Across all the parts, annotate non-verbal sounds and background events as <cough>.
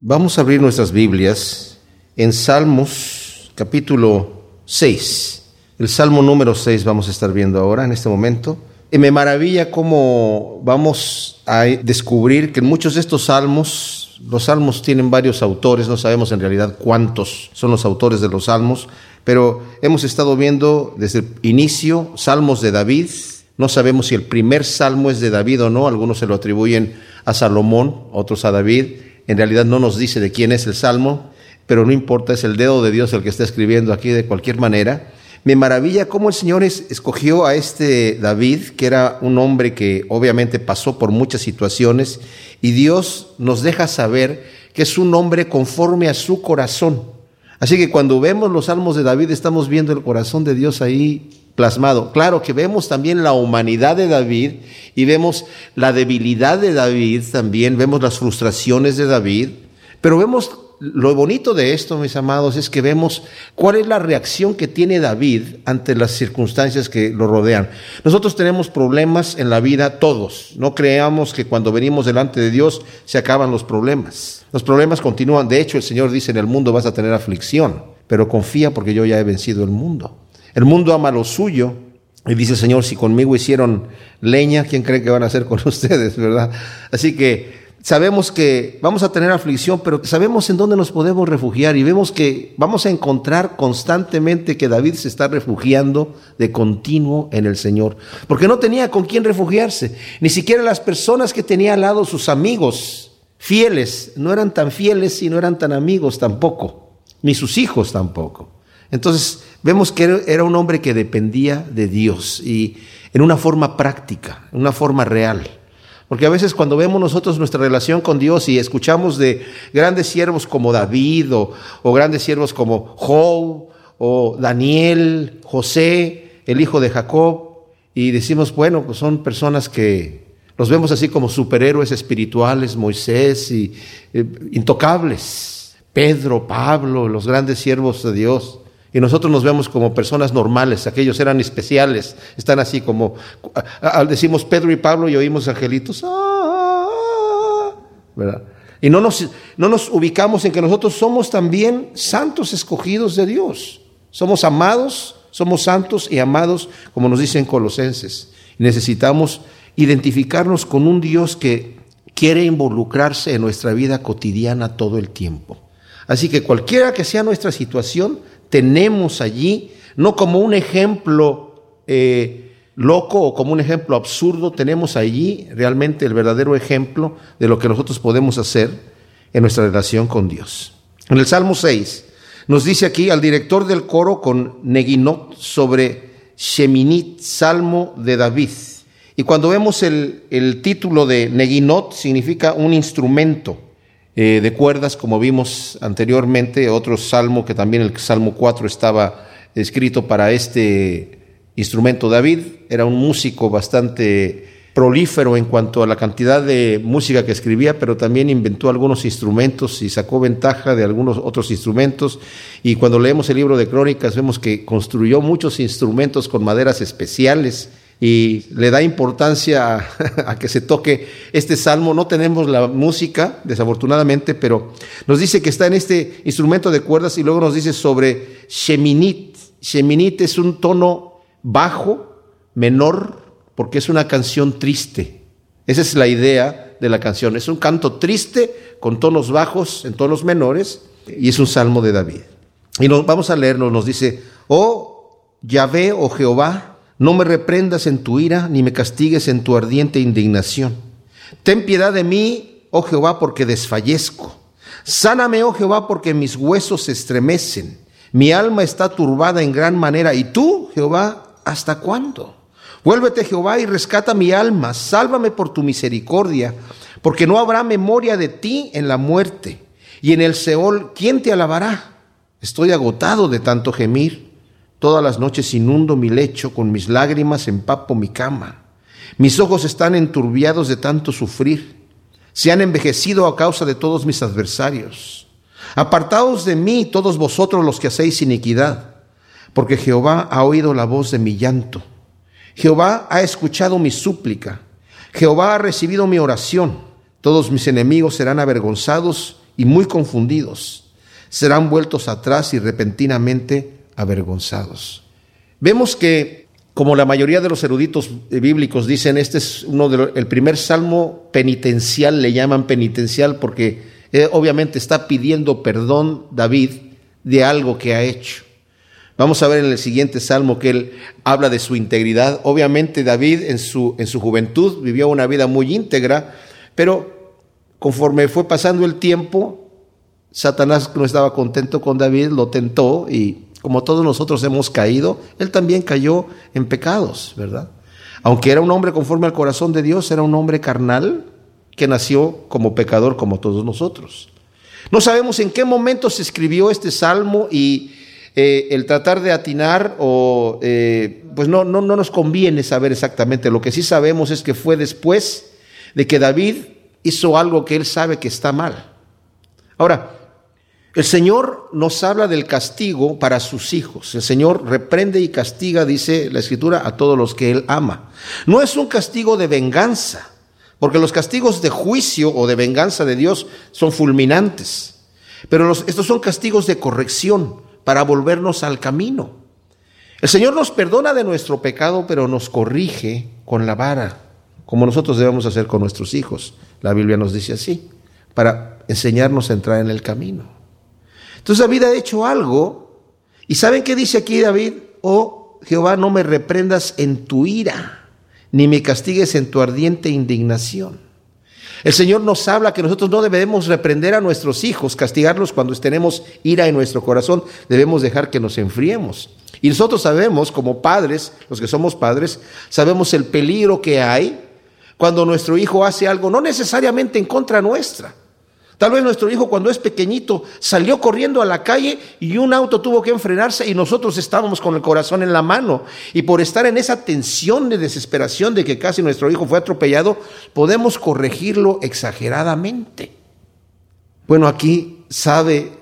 Vamos a abrir nuestras Biblias en Salmos capítulo 6. El Salmo número 6 vamos a estar viendo ahora en este momento. Y me maravilla cómo vamos a descubrir que muchos de estos salmos, los salmos tienen varios autores, no sabemos en realidad cuántos son los autores de los salmos, pero hemos estado viendo desde el inicio salmos de David. No sabemos si el primer salmo es de David o no, algunos se lo atribuyen a Salomón, otros a David en realidad no nos dice de quién es el salmo, pero no importa, es el dedo de Dios el que está escribiendo aquí de cualquier manera. Me maravilla cómo el Señor escogió a este David, que era un hombre que obviamente pasó por muchas situaciones, y Dios nos deja saber que es un hombre conforme a su corazón. Así que cuando vemos los salmos de David estamos viendo el corazón de Dios ahí plasmado. Claro que vemos también la humanidad de David y vemos la debilidad de David también, vemos las frustraciones de David, pero vemos lo bonito de esto, mis amados, es que vemos cuál es la reacción que tiene David ante las circunstancias que lo rodean. Nosotros tenemos problemas en la vida todos. No creamos que cuando venimos delante de Dios se acaban los problemas. Los problemas continúan. De hecho, el Señor dice, en el mundo vas a tener aflicción, pero confía porque yo ya he vencido el mundo. El mundo ama lo suyo. Y dice Señor, si conmigo hicieron leña, ¿quién cree que van a hacer con <laughs> ustedes, verdad? Así que sabemos que vamos a tener aflicción, pero sabemos en dónde nos podemos refugiar y vemos que vamos a encontrar constantemente que David se está refugiando de continuo en el Señor, porque no tenía con quién refugiarse, ni siquiera las personas que tenía al lado, sus amigos fieles, no eran tan fieles y no eran tan amigos tampoco, ni sus hijos tampoco. Entonces vemos que era un hombre que dependía de Dios y en una forma práctica, en una forma real. Porque a veces cuando vemos nosotros nuestra relación con Dios y escuchamos de grandes siervos como David o, grandes siervos como Job o Daniel, José, el hijo de Jacob, y decimos, bueno, pues son personas que los vemos así como superhéroes espirituales, Moisés y eh, intocables, Pedro, Pablo, los grandes siervos de Dios. Y nosotros nos vemos como personas normales, aquellos eran especiales, están así como, decimos Pedro y Pablo y oímos angelitos, ah", ¿verdad? Y no nos, no nos ubicamos en que nosotros somos también santos escogidos de Dios. Somos amados, somos santos y amados, como nos dicen Colosenses. necesitamos identificarnos con un Dios que quiere involucrarse en nuestra vida cotidiana todo el tiempo. Así que cualquiera que sea nuestra situación, tenemos allí, no como un ejemplo eh, loco o como un ejemplo absurdo, tenemos allí realmente el verdadero ejemplo de lo que nosotros podemos hacer en nuestra relación con Dios. En el Salmo 6 nos dice aquí al director del coro con Neginot sobre Sheminit, Salmo de David. Y cuando vemos el, el título de Neginot, significa un instrumento. Eh, de cuerdas, como vimos anteriormente, otro salmo que también el Salmo 4 estaba escrito para este instrumento. David era un músico bastante prolífero en cuanto a la cantidad de música que escribía, pero también inventó algunos instrumentos y sacó ventaja de algunos otros instrumentos. Y cuando leemos el libro de Crónicas vemos que construyó muchos instrumentos con maderas especiales y le da importancia <laughs> a, que se toque este salmo. No tenemos la música, desafortunadamente, pero nos dice que está en este instrumento de cuerdas y luego nos dice sobre Sheminit. Sheminit es un tono bajo, menor, porque es una canción triste. Esa es la idea de la canción. Es un canto triste con tonos bajos en tonos menores y es un salmo de David. Y nos, vamos a leerlo, nos dice, oh Yahvé, oh Jehová, no me reprendas en tu ira, ni me castigues en tu ardiente indignación. Ten piedad de mí, oh Jehová, porque desfallezco. Sáname, oh Jehová, porque mis huesos se estremecen. Mi alma está turbada en gran manera. ¿Y tú, Jehová, hasta cuándo? Vuélvete, Jehová, y rescata mi alma. Sálvame por tu misericordia, porque no habrá memoria de ti en la muerte. Y en el Seol, ¿quién te alabará? Estoy agotado de tanto gemir. Todas las noches inundo mi lecho, con mis lágrimas empapo mi cama. Mis ojos están enturbiados de tanto sufrir. Se han envejecido a causa de todos mis adversarios. Apartaos de mí todos vosotros los que hacéis iniquidad, porque Jehová ha oído la voz de mi llanto. Jehová ha escuchado mi súplica. Jehová ha recibido mi oración. Todos mis enemigos serán avergonzados y muy confundidos. Serán vueltos atrás y repentinamente avergonzados. Vemos que, como la mayoría de los eruditos bíblicos dicen, este es uno de el primer salmo penitencial, le llaman penitencial porque eh, obviamente está pidiendo perdón David de algo que ha hecho. Vamos a ver en el siguiente salmo que él habla de su integridad. Obviamente David en su, en su juventud vivió una vida muy íntegra, pero conforme fue pasando el tiempo, Satanás no estaba contento con David, lo tentó y como todos nosotros hemos caído, él también cayó en pecados, ¿verdad? Aunque era un hombre conforme al corazón de Dios, era un hombre carnal que nació como pecador como todos nosotros. No sabemos en qué momento se escribió este salmo y eh, el tratar de atinar o eh, pues no, no, no nos conviene saber exactamente. Lo que sí sabemos es que fue después de que David hizo algo que él sabe que está mal. Ahora, el Señor nos habla del castigo para sus hijos. El Señor reprende y castiga, dice la Escritura, a todos los que Él ama. No es un castigo de venganza, porque los castigos de juicio o de venganza de Dios son fulminantes. Pero estos son castigos de corrección para volvernos al camino. El Señor nos perdona de nuestro pecado, pero nos corrige con la vara, como nosotros debemos hacer con nuestros hijos. La Biblia nos dice así, para enseñarnos a entrar en el camino. Entonces David ha hecho algo, y ¿saben qué dice aquí David? Oh Jehová, no me reprendas en tu ira, ni me castigues en tu ardiente indignación. El Señor nos habla que nosotros no debemos reprender a nuestros hijos, castigarlos cuando tenemos ira en nuestro corazón, debemos dejar que nos enfriemos. Y nosotros sabemos, como padres, los que somos padres, sabemos el peligro que hay cuando nuestro hijo hace algo, no necesariamente en contra nuestra, Tal vez nuestro hijo cuando es pequeñito salió corriendo a la calle y un auto tuvo que enfrenarse y nosotros estábamos con el corazón en la mano. Y por estar en esa tensión de desesperación de que casi nuestro hijo fue atropellado, podemos corregirlo exageradamente. Bueno, aquí sabe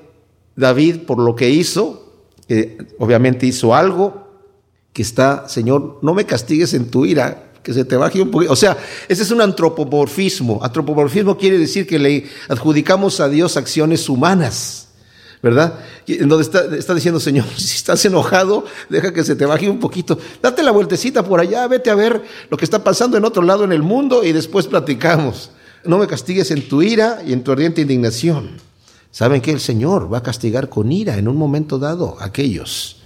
David por lo que hizo, que obviamente hizo algo, que está, Señor, no me castigues en tu ira, que se te baje un poquito. O sea, ese es un antropomorfismo. Antropomorfismo quiere decir que le adjudicamos a Dios acciones humanas, ¿verdad? En donde está, está diciendo, Señor, <laughs> si estás enojado, deja que se te baje un poquito. Date la vueltecita por allá, vete a ver lo que está pasando en otro lado en el mundo y después platicamos. No me castigues en tu ira y en tu ardiente indignación. Saben que el Señor va a castigar con ira en un momento dado a aquellos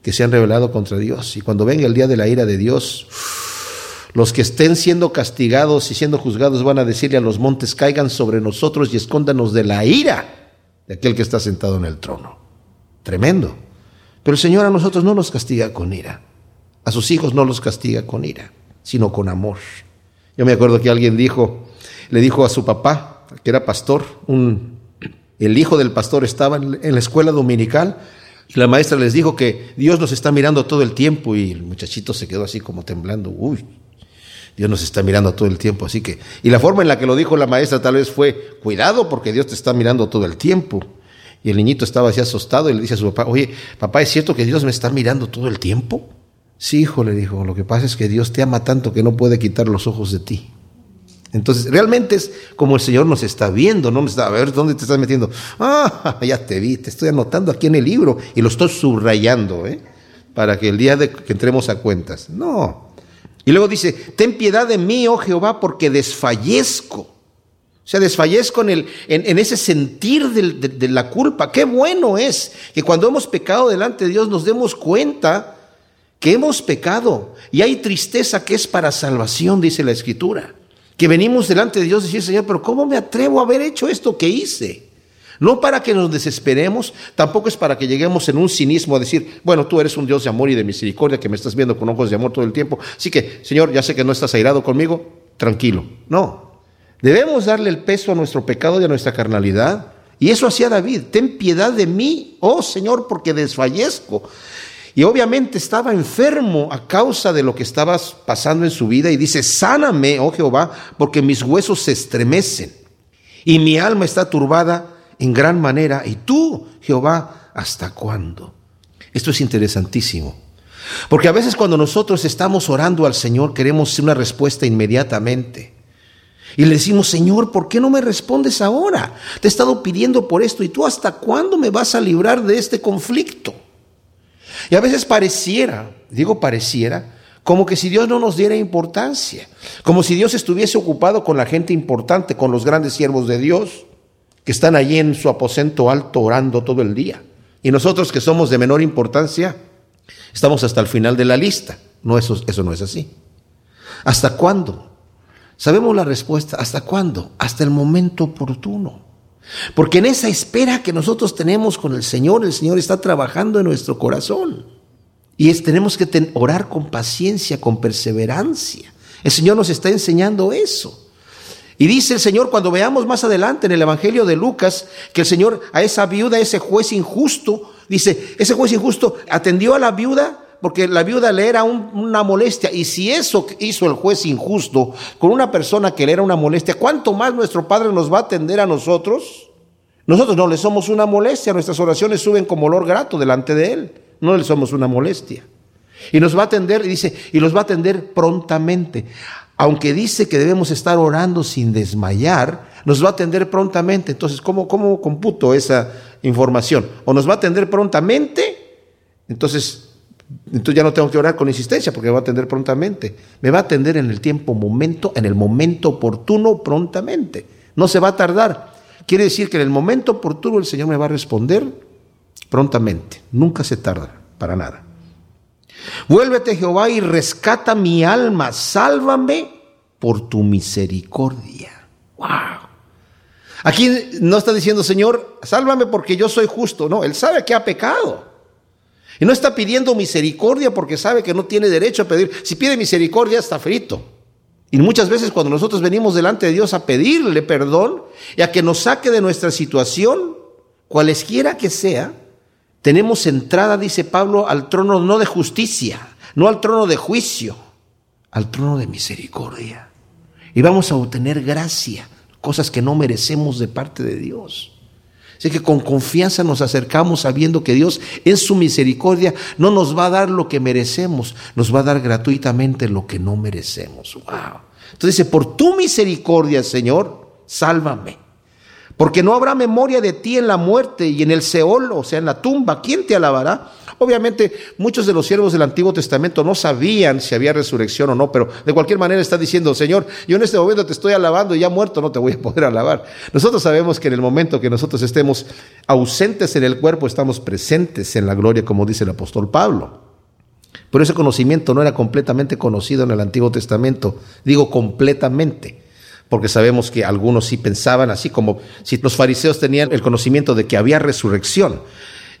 que se han rebelado contra Dios. Y cuando venga el día de la ira de Dios, los que estén siendo castigados y siendo juzgados van a decirle a los montes, caigan sobre nosotros y escóndanos de la ira de aquel que está sentado en el trono. Tremendo. Pero el Señor a nosotros no nos castiga con ira. A sus hijos no los castiga con ira, sino con amor. Yo me acuerdo que alguien dijo, le dijo a su papá, que era pastor, un, el hijo del pastor estaba en, la escuela dominical y la maestra les dijo que Dios nos está mirando todo el tiempo y el muchachito se quedó así como temblando. Uy, Dios nos está mirando todo el tiempo. Así que, y la forma en la que lo dijo la maestra tal vez fue, cuidado porque Dios te está mirando todo el tiempo. Y el niñito estaba así asustado y le dice a su papá, oye, papá, ¿es cierto que Dios me está mirando todo el tiempo? Sí, hijo, le dijo, lo que pasa es que Dios te ama tanto que no puede quitar los ojos de ti. Entonces, realmente es como el Señor nos está viendo, no nos está, a ver, ¿dónde te estás metiendo? Ah, <laughs> ya te vi, te estoy anotando aquí en el libro y lo estoy subrayando, ¿eh? Para que el día de que entremos a cuentas. No, y luego dice, ten piedad de mí, oh Jehová, porque desfallezco. O sea, desfallezco en, el, en, ese sentir de, la culpa. Qué bueno es que cuando hemos pecado delante de Dios nos demos cuenta que hemos pecado. Y hay tristeza que es para salvación, dice la Escritura. Que venimos delante de Dios y decir, Señor, pero ¿cómo me atrevo a haber hecho esto que hice? No para que nos desesperemos, tampoco es para que lleguemos en un cinismo a decir, bueno, tú eres un Dios de amor y de misericordia que me estás viendo con ojos de amor todo el tiempo. Así que, Señor, ya sé que no estás airado conmigo, tranquilo. No, debemos darle el peso a nuestro pecado y a nuestra carnalidad. Y eso hacía David, ten piedad de mí, oh Señor, porque desfallezco. Y obviamente estaba enfermo a causa de lo que estaba pasando en su vida y dice, sáname, oh Jehová, porque mis huesos se estremecen y mi alma está turbada en gran manera. ¿Y tú, Jehová, hasta cuándo? Esto es interesantísimo. Porque a veces cuando nosotros estamos orando al Señor queremos una respuesta inmediatamente. Y le decimos, Señor, ¿por qué no me respondes ahora? Te he estado pidiendo por esto y tú hasta cuándo me vas a librar de este conflicto. Y a veces pareciera, digo pareciera, como que si Dios no nos diera importancia, como si Dios estuviese ocupado con la gente importante, con los grandes siervos de Dios, que están allí en su aposento alto orando todo el día. Y nosotros que somos de menor importancia, estamos hasta el final de la lista. No, eso, eso no es así. ¿Hasta cuándo? Sabemos la respuesta. ¿Hasta cuándo? Hasta el momento oportuno. Porque en esa espera que nosotros tenemos con el Señor, el Señor está trabajando en nuestro corazón. Y es, tenemos que orar con paciencia, con perseverancia. El Señor nos está enseñando eso. Y dice el Señor, cuando veamos más adelante en el Evangelio de Lucas, que el Señor a esa viuda, ese juez injusto, dice, ese juez injusto atendió a la viuda porque la viuda le era una molestia. Y si eso hizo el juez injusto con una persona que le era una molestia, ¿cuánto más nuestro Padre nos va a atender a nosotros? Nosotros no le somos una molestia, nuestras oraciones suben como olor grato delante de Él, no le somos una molestia. Y nos va a atender, y dice, y los va a atender prontamente. Aunque dice que debemos estar orando sin desmayar, nos va a atender prontamente. Entonces, ¿cómo, cómo computo esa información? O nos va a atender prontamente, entonces entonces ya no tengo que orar con insistencia porque me va a atender prontamente. Me va a atender en el tiempo, momento, en el momento oportuno, prontamente. No se va a tardar. Quiere decir que en el momento oportuno el Señor me va a responder prontamente. Nunca se tarda, para nada. Vuélvete Jehová y rescata mi alma. Sálvame por tu misericordia. ¡Wow! Aquí no está diciendo, Señor, sálvame porque yo soy justo. No, Él sabe que ha pecado. Y no está pidiendo misericordia porque sabe que no tiene derecho a pedir. Si pide misericordia está frito. Y muchas veces cuando nosotros venimos delante de Dios a pedirle perdón y a que nos saque de nuestra situación, cualesquiera que sea, tenemos entrada, dice Pablo, al trono no de justicia, no al trono de juicio, al trono de misericordia. Y vamos a obtener gracia, cosas que no merecemos de parte de Dios. Así que con confianza nos acercamos sabiendo que Dios en su misericordia no nos va a dar lo que merecemos, nos va a dar gratuitamente lo que no merecemos. Wow. Entonces dice, por tu misericordia, Señor, sálvame. Porque no habrá memoria de ti en la muerte y en el Seol, o sea, en la tumba. ¿Quién te alabará? Obviamente, muchos de los siervos del Antiguo Testamento no sabían si había resurrección o no, pero de cualquier manera está diciendo, Señor, yo en este momento te estoy alabando y ya muerto no te voy a poder alabar. Nosotros sabemos que en el momento que nosotros estemos ausentes en el cuerpo, estamos presentes en la gloria, como dice el apóstol Pablo. Pero ese conocimiento no era completamente conocido en el Antiguo Testamento. Digo completamente porque sabemos que algunos sí pensaban así como si los fariseos tenían el conocimiento de que había resurrección.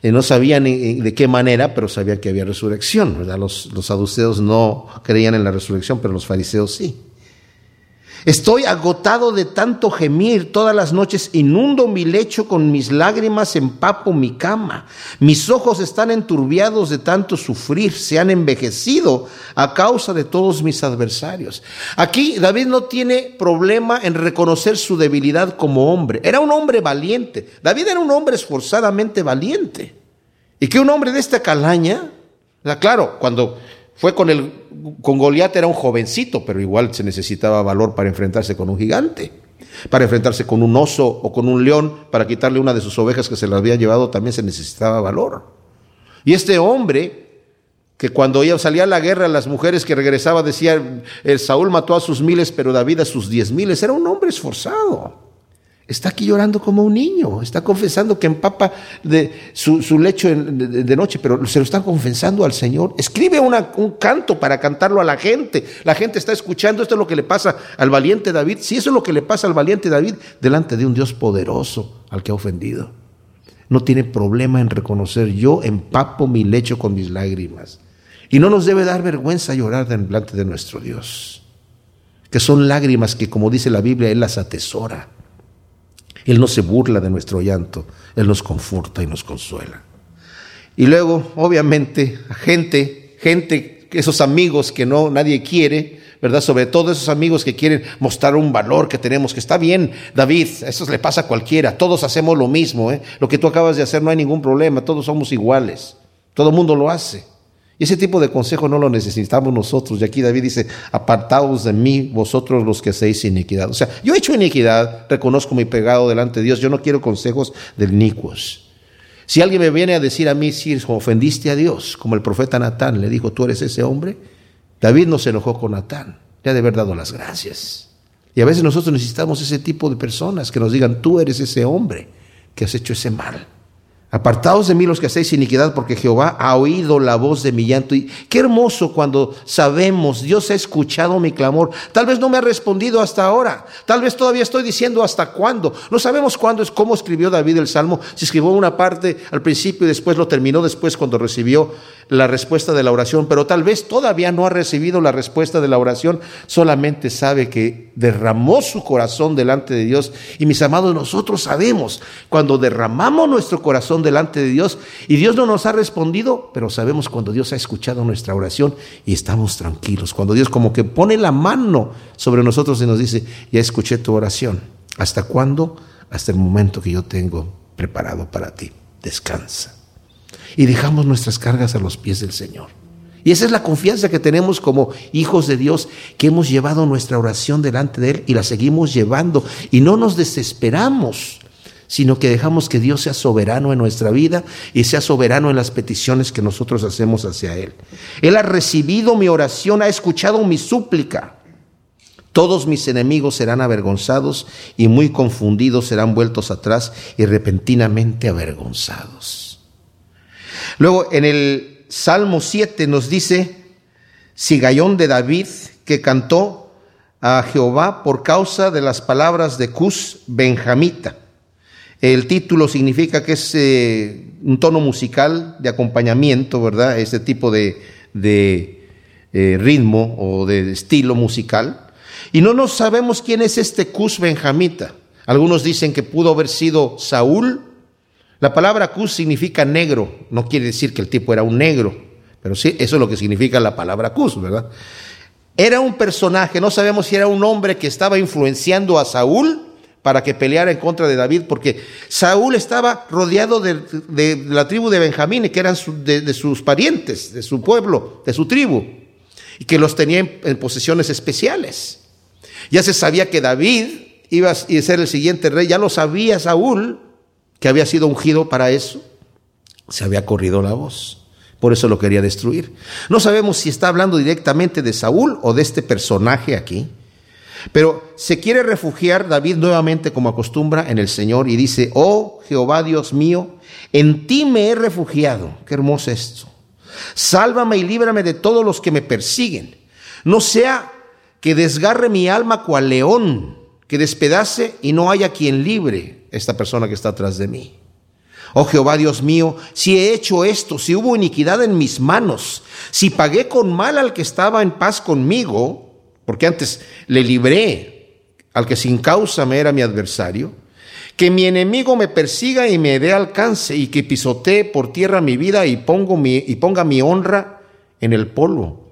Eh, no sabían de qué manera, pero sabían que había resurrección. Los saduceos no creían en la resurrección, pero los fariseos sí. Estoy agotado de tanto gemir, todas las noches inundo mi lecho con mis lágrimas, empapo mi cama. Mis ojos están enturbiados de tanto sufrir, se han envejecido a causa de todos mis adversarios. Aquí David no tiene problema en reconocer su debilidad como hombre. Era un hombre valiente. David era un hombre esforzadamente valiente. Y que un hombre de esta calaña, claro, cuando fue con el con Goliat era un jovencito, pero igual se necesitaba valor para enfrentarse con un gigante, para enfrentarse con un oso o con un león, para quitarle una de sus ovejas que se le había llevado, también se necesitaba valor. Y este hombre que cuando salía a la guerra, las mujeres que regresaba decían, el Saúl mató a sus miles, pero David a sus diez miles, era un hombre esforzado. Está aquí llorando como un niño, está confesando que empapa su, lecho de, noche, pero se lo están confesando al Señor. Escribe un canto para cantarlo a la gente. La gente está escuchando, esto es lo que le pasa al valiente David. Si eso es lo que le pasa al valiente David delante de un Dios poderoso al que ha ofendido. No tiene problema en reconocer, yo empapo mi lecho con mis lágrimas. Y no nos debe dar vergüenza llorar delante de nuestro Dios, que son lágrimas que, como dice la Biblia, Él las atesora. Él no se burla de nuestro llanto, Él nos conforta y nos consuela. Y luego, obviamente, gente, gente, esos amigos que no nadie quiere, ¿verdad? Sobre todo esos amigos que quieren mostrar un valor que tenemos, que está bien, David, eso le pasa a cualquiera, todos hacemos lo mismo, ¿eh? Lo que tú acabas de hacer no hay ningún problema, todos somos iguales, todo el mundo lo hace. Y ese tipo de consejo no lo necesitamos nosotros. Y aquí David dice, apartaos de mí vosotros los que hacéis iniquidad. O sea, yo he hecho iniquidad, reconozco mi pegado delante de Dios, yo no quiero consejos del inicuos. Si alguien me viene a decir a mí, si ofendiste a Dios, como el profeta Natán le dijo, tú eres ese hombre, David no se enojó con Natán, le ha de haber dado las gracias. Y a veces nosotros necesitamos ese tipo de personas que nos digan, tú eres ese hombre que has hecho ese mal. Apartaos de mí los que hacéis iniquidad, porque Jehová ha oído la voz de mi llanto. Y qué hermoso cuando sabemos, Dios ha escuchado mi clamor. Tal vez no me ha respondido hasta ahora. Tal vez todavía estoy diciendo hasta cuándo. No sabemos cuándo es cómo escribió David el Salmo. Si escribió una parte al principio y después lo terminó después cuando recibió la respuesta de la oración. Pero tal vez todavía no ha recibido la respuesta de la oración. Solamente sabe que derramó su corazón delante de Dios. Y mis amados, nosotros sabemos cuando derramamos nuestro corazón delante de Dios y Dios no nos ha respondido, pero sabemos cuando Dios ha escuchado nuestra oración y estamos tranquilos. Cuando Dios como que pone la mano sobre nosotros y nos dice, ya escuché tu oración. ¿Hasta cuándo? Hasta el momento que yo tengo preparado para ti. Descansa. Y dejamos nuestras cargas a los pies del Señor. Y esa es la confianza que tenemos como hijos de Dios, que hemos llevado nuestra oración delante de Él y la seguimos llevando. Y no nos desesperamos sino que dejamos que Dios sea soberano en nuestra vida y sea soberano en las peticiones que nosotros hacemos hacia Él. Él ha recibido mi oración, ha escuchado mi súplica. Todos mis enemigos serán avergonzados y muy confundidos serán vueltos atrás y repentinamente avergonzados. Luego en el Salmo 7 nos dice, Sigayón de David, que cantó a Jehová por causa de las palabras de Cus Benjamita. El título significa que es eh, un tono musical de acompañamiento, ¿verdad? Este tipo de, eh, ritmo o de estilo musical. Y no nos sabemos quién es este Cus benjamita. Algunos dicen que pudo haber sido Saúl. La palabra Cus significa negro. No quiere decir que el tipo era un negro, pero sí, eso es lo que significa la palabra Cus, ¿verdad? Era un personaje, no sabemos si era un hombre que estaba influenciando a Saúl para que peleara en contra de David, porque Saúl estaba rodeado de, la tribu de Benjamín, que eran de, sus parientes, de su pueblo, de su tribu, y que los tenía en, posesiones especiales. Ya se sabía que David iba a ser el siguiente rey, ya lo sabía Saúl, que había sido ungido para eso. Se había corrido la voz. Por eso lo quería destruir. No sabemos si está hablando directamente de Saúl o de este personaje aquí. Pero se quiere refugiar David nuevamente como acostumbra en el Señor y dice, oh Jehová Dios mío, en ti me he refugiado. Qué hermoso esto. Sálvame y líbrame de todos los que me persiguen. No sea que desgarre mi alma cual león, que despedace y no haya quien libre esta persona que está atrás de mí. Oh Jehová Dios mío, si he hecho esto, si hubo iniquidad en mis manos, si pagué con mal al que estaba en paz conmigo, porque antes le libré al que sin causa me era mi adversario, que mi enemigo me persiga y me dé alcance y que pisotee por tierra mi vida y, ponga mi honra en el polvo.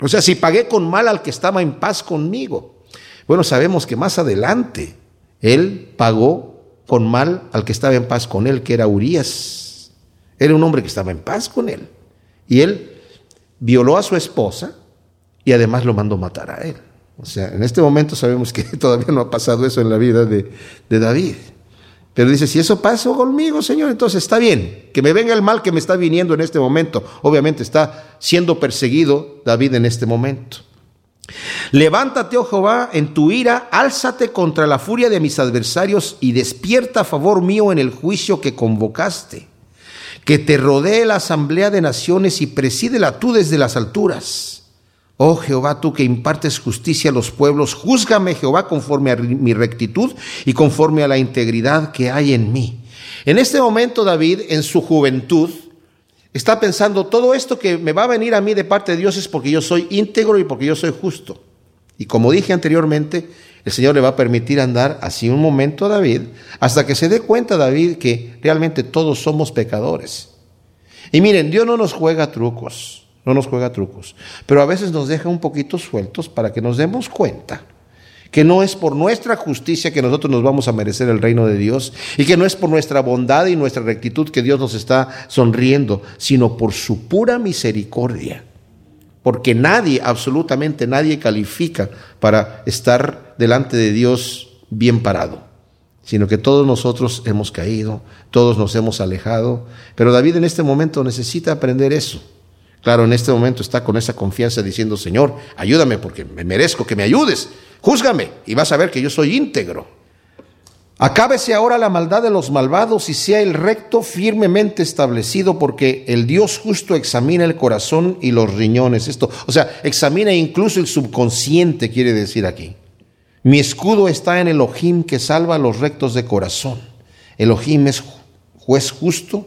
O sea, si pagué con mal al que estaba en paz conmigo. Bueno, sabemos que más adelante él pagó con mal al que estaba en paz con él, que era Urias. Era un hombre que estaba en paz con él. Y él violó a su esposa, y además lo mandó matar a él. O sea, en este momento sabemos que <laughs> todavía no ha pasado eso en la vida de, David. Pero dice, si eso pasó conmigo, Señor, entonces está bien, que me venga el mal que me está viniendo en este momento. Obviamente está siendo perseguido David en este momento. Levántate, oh Jehová, en tu ira, álzate contra la furia de mis adversarios y despierta a favor mío en el juicio que convocaste. Que te rodee la asamblea de naciones y presídela tú desde las alturas. Oh Jehová, tú que impartes justicia a los pueblos, júzgame Jehová conforme a mi rectitud y conforme a la integridad que hay en mí. En este momento David, en su juventud, está pensando, todo esto que me va a venir a mí de parte de Dios es porque yo soy íntegro y porque yo soy justo. Y como dije anteriormente, el Señor le va a permitir andar así un momento a David, hasta que se dé cuenta David que realmente todos somos pecadores. Y miren, Dios no nos juega trucos no nos juega trucos, pero a veces nos deja un poquito sueltos para que nos demos cuenta que no es por nuestra justicia que nosotros nos vamos a merecer el reino de Dios y que no es por nuestra bondad y nuestra rectitud que Dios nos está sonriendo, sino por su pura misericordia. Porque nadie, absolutamente nadie califica para estar delante de Dios bien parado, sino que todos nosotros hemos caído, todos nos hemos alejado, pero David en este momento necesita aprender eso. Claro, en este momento está con esa confianza diciendo, Señor, ayúdame porque me merezco que me ayudes. Júzgame y vas a ver que yo soy íntegro. Acábese ahora la maldad de los malvados y sea el recto firmemente establecido, porque el Dios justo examina el corazón y los riñones. Esto, o sea, examina incluso el subconsciente, quiere decir aquí. Mi escudo está en Elohim que salva a los rectos de corazón. Elohim es juez justo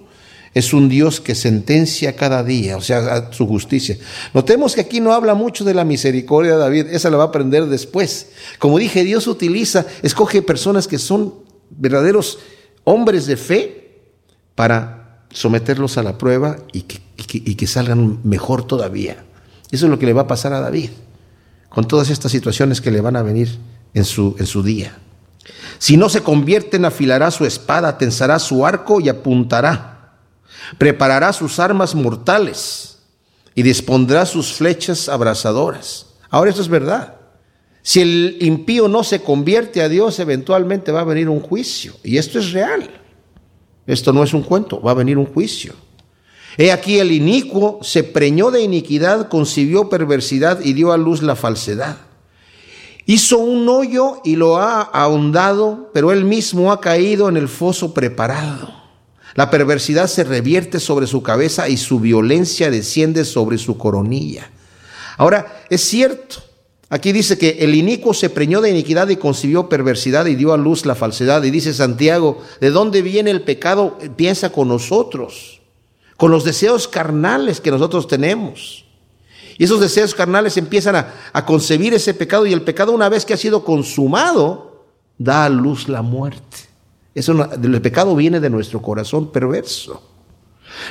es un Dios que sentencia cada día, o sea, su justicia. Notemos que aquí no habla mucho de la misericordia de David, esa la va a aprender después. Como dije, Dios utiliza, escoge personas que son verdaderos hombres de fe para someterlos a la prueba y que, y que salgan mejor todavía. Eso es lo que le va a pasar a David, con todas estas situaciones que le van a venir en su, en su día. Si no se convierten, afilará su espada, tensará su arco y apuntará preparará sus armas mortales y dispondrá sus flechas abrasadoras. Ahora esto es verdad. Si el impío no se convierte a Dios, eventualmente va a venir un juicio. Y esto es real. Esto no es un cuento, va a venir un juicio. He aquí el inicuo se preñó de iniquidad, concibió perversidad y dio a luz la falsedad. Hizo un hoyo y lo ha ahondado, pero él mismo ha caído en el foso preparado. La perversidad se revierte sobre su cabeza y su violencia desciende sobre su coronilla. Ahora, es cierto, aquí dice que el inicuo se preñó de iniquidad y concibió perversidad y dio a luz la falsedad. Y dice Santiago, ¿de dónde viene el pecado? Piensa con nosotros, con los deseos carnales que nosotros tenemos. Y esos deseos carnales empiezan a, a concebir ese pecado y el pecado una vez que ha sido consumado, da a luz la muerte. Eso el pecado viene de nuestro corazón perverso.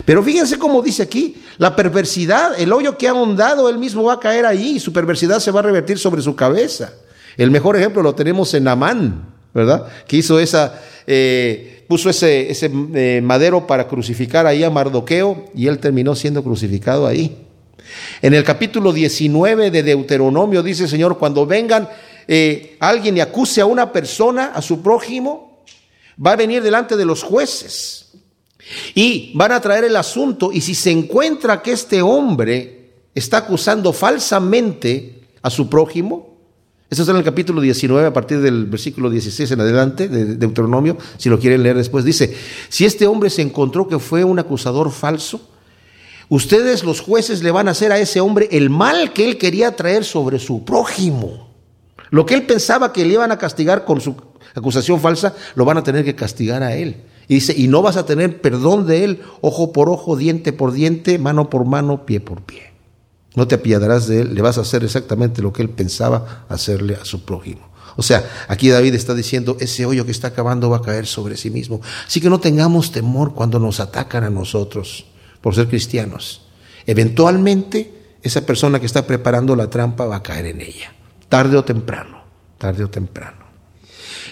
Pero fíjense cómo dice aquí, la perversidad, el hoyo que ha ahondado, él mismo va a caer ahí y su perversidad se va a revertir sobre su cabeza. El mejor ejemplo lo tenemos en Amán, ¿verdad? Que hizo esa, eh, puso ese, eh, madero para crucificar ahí a Mardoqueo y él terminó siendo crucificado ahí. En el capítulo 19 de Deuteronomio dice, Señor, cuando vengan eh, alguien y acuse a una persona, a su prójimo, va a venir delante de los jueces y van a traer el asunto y si se encuentra que este hombre está acusando falsamente a su prójimo, eso está en el capítulo 19 a partir del versículo 16 en adelante de Deuteronomio, si lo quieren leer después, dice, si este hombre se encontró que fue un acusador falso, ustedes los jueces le van a hacer a ese hombre el mal que él quería traer sobre su prójimo. Lo que él pensaba que le iban a castigar con su acusación falsa, lo van a tener que castigar a él. Y dice, y no vas a tener perdón de él, ojo por ojo, diente por diente, mano por mano, pie por pie. No te apiadarás de él, le vas a hacer exactamente lo que él pensaba hacerle a su prójimo. O sea, aquí David está diciendo, ese hoyo que está acabando va a caer sobre sí mismo. Así que no tengamos temor cuando nos atacan a nosotros por ser cristianos. Eventualmente, esa persona que está preparando la trampa va a caer en ella, tarde o temprano, tarde o temprano.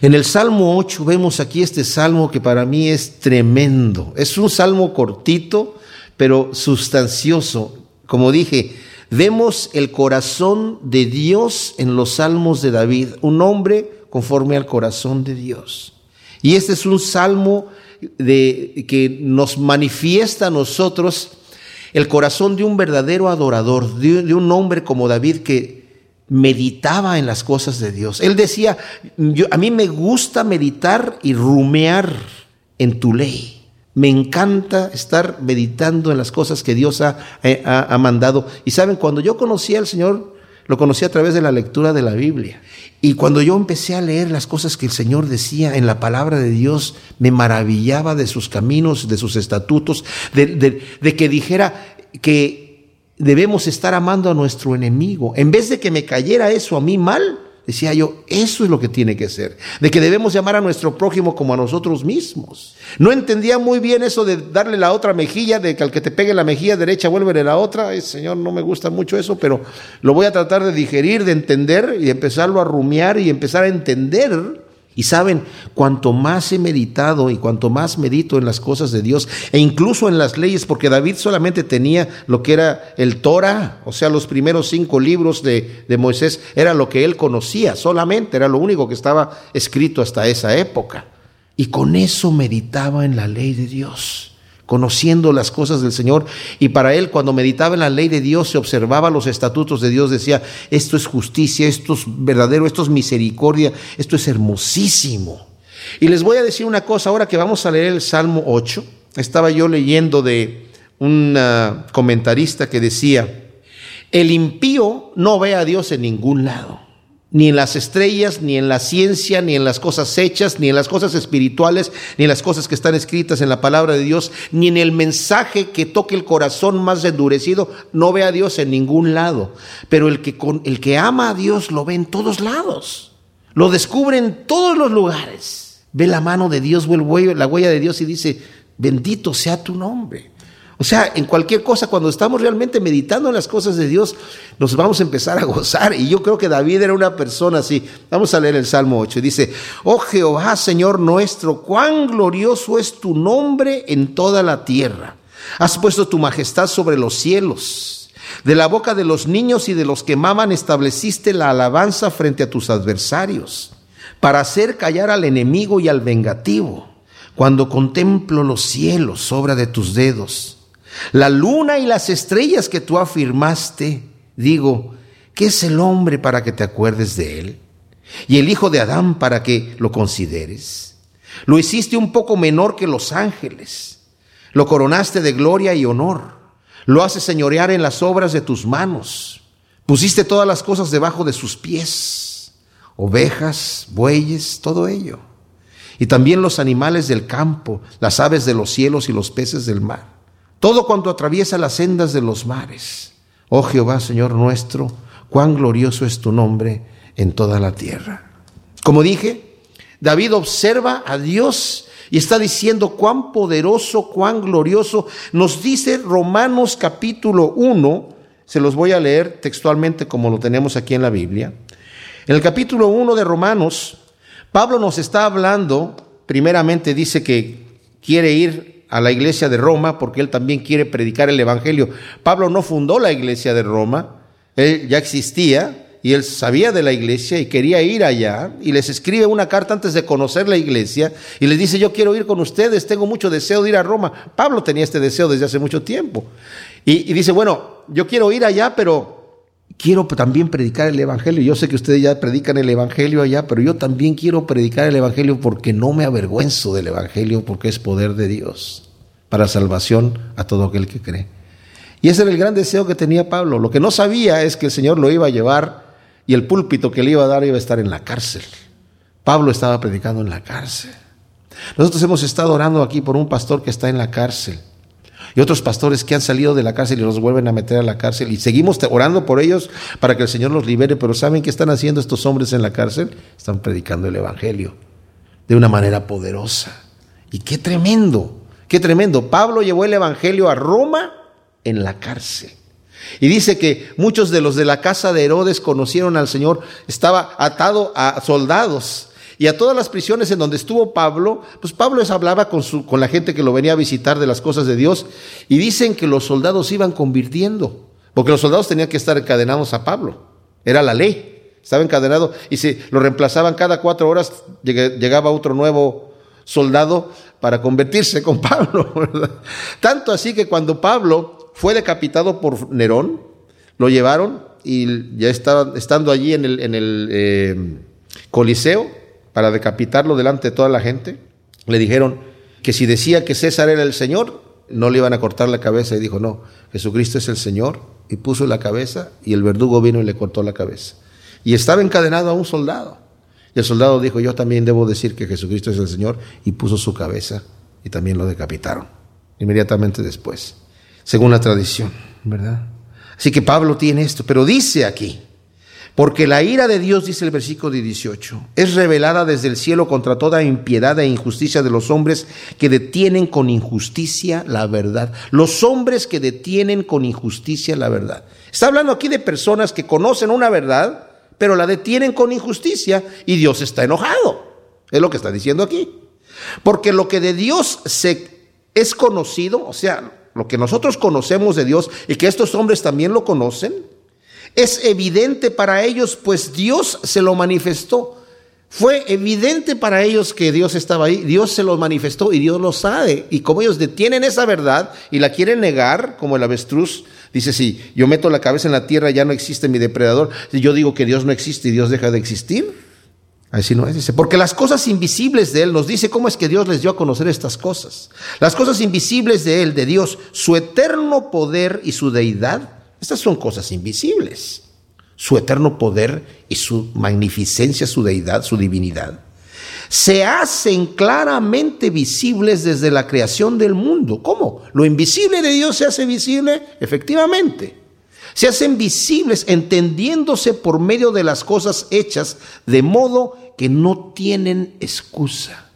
En el Salmo 8 vemos aquí este salmo que para mí es tremendo. Es un salmo cortito, pero sustancioso. Como dije, vemos el corazón de Dios en los salmos de David, un hombre conforme al corazón de Dios. Y este es un salmo que nos manifiesta a nosotros el corazón de un verdadero adorador, de un hombre como David que meditaba en las cosas de Dios. Él decía, yo, a mí me gusta meditar y rumear en tu ley. Me encanta estar meditando en las cosas que Dios ha, eh, ha, ha mandado. Y saben, cuando yo conocí al Señor, lo conocí a través de la lectura de la Biblia. Y cuando yo empecé a leer las cosas que el Señor decía en la palabra de Dios, me maravillaba de sus caminos, de sus estatutos, de, de que dijera que debemos estar amando a nuestro enemigo. En vez de que me cayera eso a mí mal, decía yo, eso es lo que tiene que ser, de que debemos llamar a nuestro prójimo como a nosotros mismos. No entendía muy bien eso de darle la otra mejilla, de que al que te pegue la mejilla derecha vuelve la otra. Ay, Señor, no me gusta mucho eso, pero lo voy a tratar de digerir, de entender y empezarlo a rumiar y empezar a entender y saben, cuanto más he meditado y cuanto más medito en las cosas de Dios e incluso en las leyes, porque David solamente tenía lo que era el Torah, o sea, los primeros cinco libros de, de Moisés, era lo que él conocía solamente, era lo único que estaba escrito hasta esa época. Y con eso meditaba en la ley de Dios conociendo las cosas del Señor. Y para él, cuando meditaba en la ley de Dios, se observaba los estatutos de Dios, decía, esto es justicia, esto es verdadero, esto es misericordia, esto es hermosísimo. Y les voy a decir una cosa, ahora que vamos a leer el Salmo 8, estaba yo leyendo de un comentarista que decía, el impío no ve a Dios en ningún lado ni en las estrellas, ni en la ciencia, ni en las cosas hechas, ni en las cosas espirituales, ni en las cosas que están escritas en la palabra de Dios, ni en el mensaje que toque el corazón más endurecido, no ve a Dios en ningún lado. Pero el que, el que ama a Dios lo ve en todos lados, lo descubre en todos los lugares. Ve la mano de Dios, ve la huella de Dios y dice, bendito sea tu nombre. O sea, en cualquier cosa, cuando estamos realmente meditando en las cosas de Dios, nos vamos a empezar a gozar. Y yo creo que David era una persona así. Vamos a leer el Salmo 8. Dice, oh Jehová, Señor nuestro, cuán glorioso es tu nombre en toda la tierra. Has puesto tu majestad sobre los cielos. De la boca de los niños y de los que maman estableciste la alabanza frente a tus adversarios, para hacer callar al enemigo y al vengativo. Cuando contemplo los cielos, obra de tus dedos, la luna y las estrellas que tú afirmaste, digo, ¿qué es el hombre para que te acuerdes de él? Y el hijo de Adán para que lo consideres. Lo hiciste un poco menor que los ángeles. Lo coronaste de gloria y honor. Lo haces señorear en las obras de tus manos. Pusiste todas las cosas debajo de sus pies. Ovejas, bueyes, todo ello. Y también los animales del campo, las aves de los cielos y los peces del mar todo cuanto atraviesa las sendas de los mares. Oh Jehová, Señor nuestro, cuán glorioso es tu nombre en toda la tierra. Como dije, David observa a Dios y está diciendo cuán poderoso, cuán glorioso. Nos dice Romanos capítulo 1, se los voy a leer textualmente como lo tenemos aquí en la Biblia. En el capítulo 1 de Romanos, Pablo nos está hablando, primeramente dice que quiere ir a la iglesia de Roma porque él también quiere predicar el Evangelio. Pablo no fundó la iglesia de Roma, él ya existía y él sabía de la iglesia y quería ir allá y les escribe una carta antes de conocer la iglesia y les dice yo quiero ir con ustedes, tengo mucho deseo de ir a Roma. Pablo tenía este deseo desde hace mucho tiempo y, y dice bueno, yo quiero ir allá pero quiero también predicar el Evangelio. Yo sé que ustedes ya predican el Evangelio allá, pero yo también quiero predicar el Evangelio porque no me avergüenzo del Evangelio, porque es poder de Dios para salvación a todo aquel que cree. Y ese era el gran deseo que tenía Pablo. Lo que no sabía es que el Señor lo iba a llevar y el púlpito que le iba a dar iba a estar en la cárcel. Pablo estaba predicando en la cárcel. Nosotros hemos estado orando aquí por un pastor que está en la cárcel y otros pastores que han salido de la cárcel y los vuelven a meter a la cárcel. Y seguimos orando por ellos para que el Señor los libere. Pero ¿saben qué están haciendo estos hombres en la cárcel? Están predicando el Evangelio de una manera poderosa. Y qué tremendo, qué tremendo. Pablo llevó el Evangelio a Roma en la cárcel. Y dice que muchos de los de la casa de Herodes conocieron al Señor, estaba atado a soldados y a todas las prisiones en donde estuvo Pablo, pues Pablo hablaba con, la gente que lo venía a visitar de las cosas de Dios y dicen que los soldados iban convirtiendo, porque los soldados tenían que estar encadenados a Pablo, era la ley, estaba encadenado y si lo reemplazaban cada cuatro horas, llegaba otro nuevo soldado para convertirse con <laughs> Pablo. Tanto así que cuando Pablo fue decapitado por Nerón, lo llevaron y ya estaba estando allí en el, en el eh, Coliseo, para decapitarlo delante de toda la gente, le dijeron que si decía que César era el Señor, no le iban a cortar la cabeza y dijo, no, Jesucristo es el Señor, y puso la cabeza y el verdugo vino y le cortó la cabeza. Y estaba encadenado a un soldado. Y el soldado dijo, yo también debo decir que Jesucristo es el Señor, y puso su cabeza y también lo decapitaron, inmediatamente después, según la tradición, ¿verdad? Así que Pablo tiene esto, pero dice aquí, Porque la ira de Dios, dice el versículo 18, es revelada desde el cielo contra toda impiedad e injusticia de los hombres que detienen con injusticia la verdad. Los hombres que detienen con injusticia la verdad. Está hablando aquí de personas que conocen una verdad, pero la detienen con injusticia y Dios está enojado. Es lo que está diciendo aquí. Porque lo que de Dios se es conocido, o sea, lo que nosotros conocemos de Dios y que estos hombres también lo conocen, es evidente para ellos, pues Dios se lo manifestó. Fue evidente para ellos que Dios estaba ahí, Dios se lo manifestó y Dios lo sabe. Y como ellos detienen esa verdad y la quieren negar, como el avestruz dice, si yo meto la cabeza en la tierra ya no existe mi depredador, si yo digo que Dios no existe y Dios deja de existir, Así no es, dice, porque las cosas invisibles de Él, nos dice cómo es que Dios les dio a conocer estas cosas. Las cosas invisibles de Él, de Dios, su eterno poder y su deidad, estas son cosas invisibles. Su eterno poder y su magnificencia, su deidad, su divinidad, se hacen claramente visibles desde la creación del mundo. ¿Cómo? Lo invisible de Dios se hace visible, efectivamente se hacen visibles entendiéndose por medio de las cosas hechas, de modo que no tienen excusa.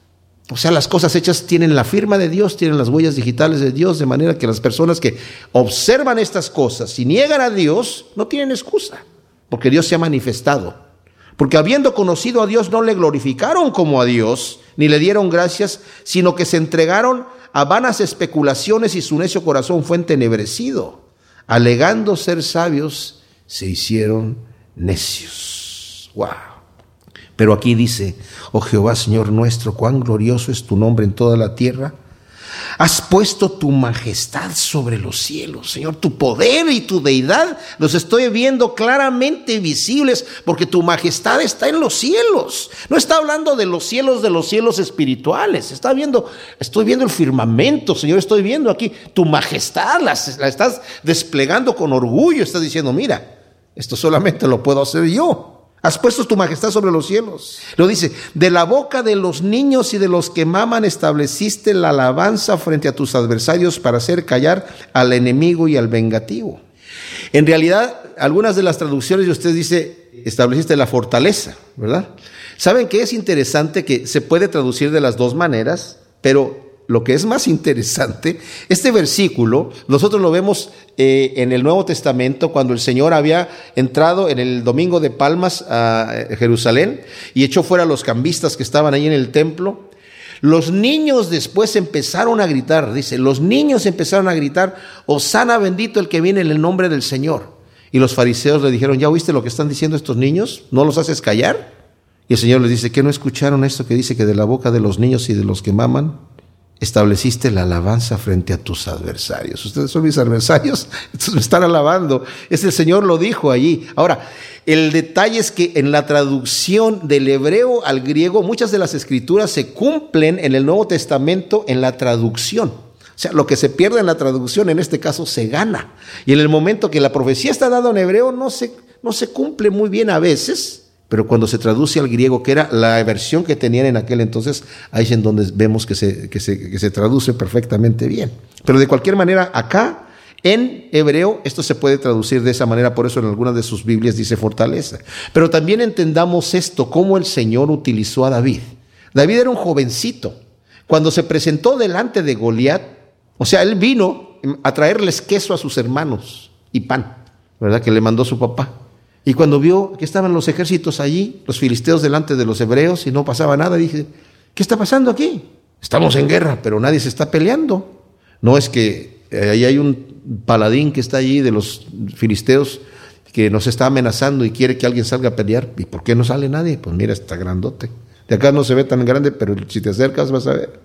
O sea, las cosas hechas tienen la firma de Dios, tienen las huellas digitales de Dios, de manera que las personas que observan estas cosas y niegan a Dios, no tienen excusa, porque Dios se ha manifestado. Porque habiendo conocido a Dios, no le glorificaron como a Dios, ni le dieron gracias, sino que se entregaron a vanas especulaciones y su necio corazón fue entenebrecido alegando ser sabios, se hicieron necios. Wow. Pero aquí dice, oh Jehová Señor nuestro, cuán glorioso es tu nombre en toda la tierra. Has puesto tu majestad sobre los cielos, Señor, tu poder y tu deidad los estoy viendo claramente visibles porque tu majestad está en los cielos. No está hablando de los cielos de los cielos espirituales, está viendo, estoy viendo el firmamento, Señor, estoy viendo aquí tu majestad, la, estás desplegando con orgullo, estás diciendo, mira, esto solamente lo puedo hacer yo. Has puesto tu majestad sobre los cielos. Lo dice, de la boca de los niños y de los que maman estableciste la alabanza frente a tus adversarios para hacer callar al enemigo y al vengativo. En realidad, algunas de las traducciones de usted dice, estableciste la fortaleza, ¿verdad? ¿Saben que es interesante que se puede traducir de las dos maneras, pero lo que es más interesante, este versículo, nosotros lo vemos eh, en el Nuevo Testamento cuando el Señor había entrado en el domingo de Palmas a Jerusalén y echó fuera a los cambistas que estaban ahí en el templo. Los niños después empezaron a gritar, dice, los niños empezaron a gritar, Osana bendito el que viene en el nombre del Señor. Y los fariseos le dijeron, ¿ya oíste lo que están diciendo estos niños? ¿No los haces callar? Y el Señor les dice, ¿qué no escucharon esto que dice que de la boca de los niños y de los que maman estableciste la alabanza frente a tus adversarios. Ustedes son mis adversarios, <laughs> entonces me están alabando. Es el Señor lo dijo allí. Ahora, el detalle es que en la traducción del hebreo al griego, muchas de las escrituras se cumplen en el Nuevo Testamento en la traducción. O sea, lo que se pierde en la traducción, en este caso, se gana. Y en el momento que la profecía está dada en hebreo, no se, no se cumple muy bien a veces pero cuando se traduce al griego, que era la versión que tenían en aquel entonces, ahí es en donde vemos que se, que se, traduce perfectamente bien. Pero de cualquier manera, acá en hebreo esto se puede traducir de esa manera, por eso en algunas de sus Biblias dice fortaleza. Pero también entendamos esto, cómo el Señor utilizó a David. David era un jovencito. Cuando se presentó delante de Goliat, o sea, él vino a traerles queso a sus hermanos y pan, ¿verdad? Que le mandó su papá. Y cuando vio que estaban los ejércitos allí, los filisteos delante de los hebreos, y no pasaba nada, dije, ¿qué está pasando aquí? Estamos en guerra, pero nadie se está peleando. No es que eh, ahí hay un paladín que está allí de los filisteos que nos está amenazando y quiere que alguien salga a pelear. ¿Y por qué no sale nadie? Pues mira, está grandote. De acá no se ve tan grande, pero si te acercas vas a ver.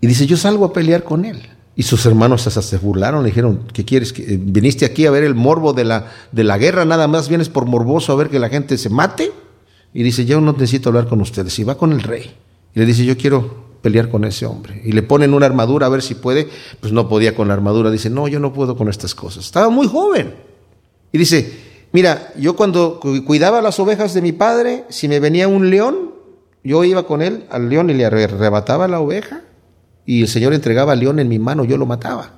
Y dice, yo salgo a pelear con él. Y sus hermanos se burlaron, le dijeron, ¿qué quieres? Eh, ¿Viniste aquí a ver el morbo de la, de la guerra? ¿Nada más vienes por morboso a ver que la gente se mate? Y dice, yo no necesito hablar con ustedes. Y va con el rey. Y le dice, yo quiero pelear con ese hombre. Y le ponen una armadura a ver si puede. Pues no podía con la armadura. Dice, no, yo no puedo con estas cosas. Estaba muy joven. Y dice, mira, yo cuando cuidaba las ovejas de mi padre, si me venía un león, yo iba con él al león y le arrebataba la oveja y el Señor entregaba al león en mi mano, yo lo mataba.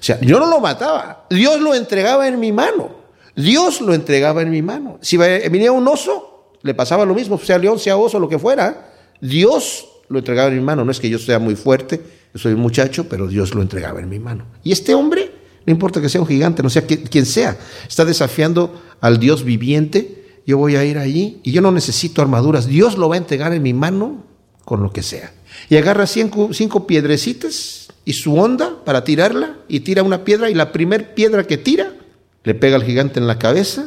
O sea, yo no lo mataba, Dios lo entregaba en mi mano. Dios lo entregaba en mi mano. Si venía un oso, le pasaba lo mismo, sea león, sea oso, lo que fuera. Dios lo entregaba en mi mano. No es que yo sea muy fuerte, yo soy un muchacho, pero Dios lo entregaba en mi mano. Y este hombre, no importa que sea un gigante, no sea quien sea, está desafiando al Dios viviente. Yo voy a ir allí y yo no necesito armaduras. Dios lo va a entregar en mi mano con lo que sea. Y agarra cinco, piedrecitas y su onda para tirarla y tira una piedra y la primer piedra que tira le pega al gigante en la cabeza,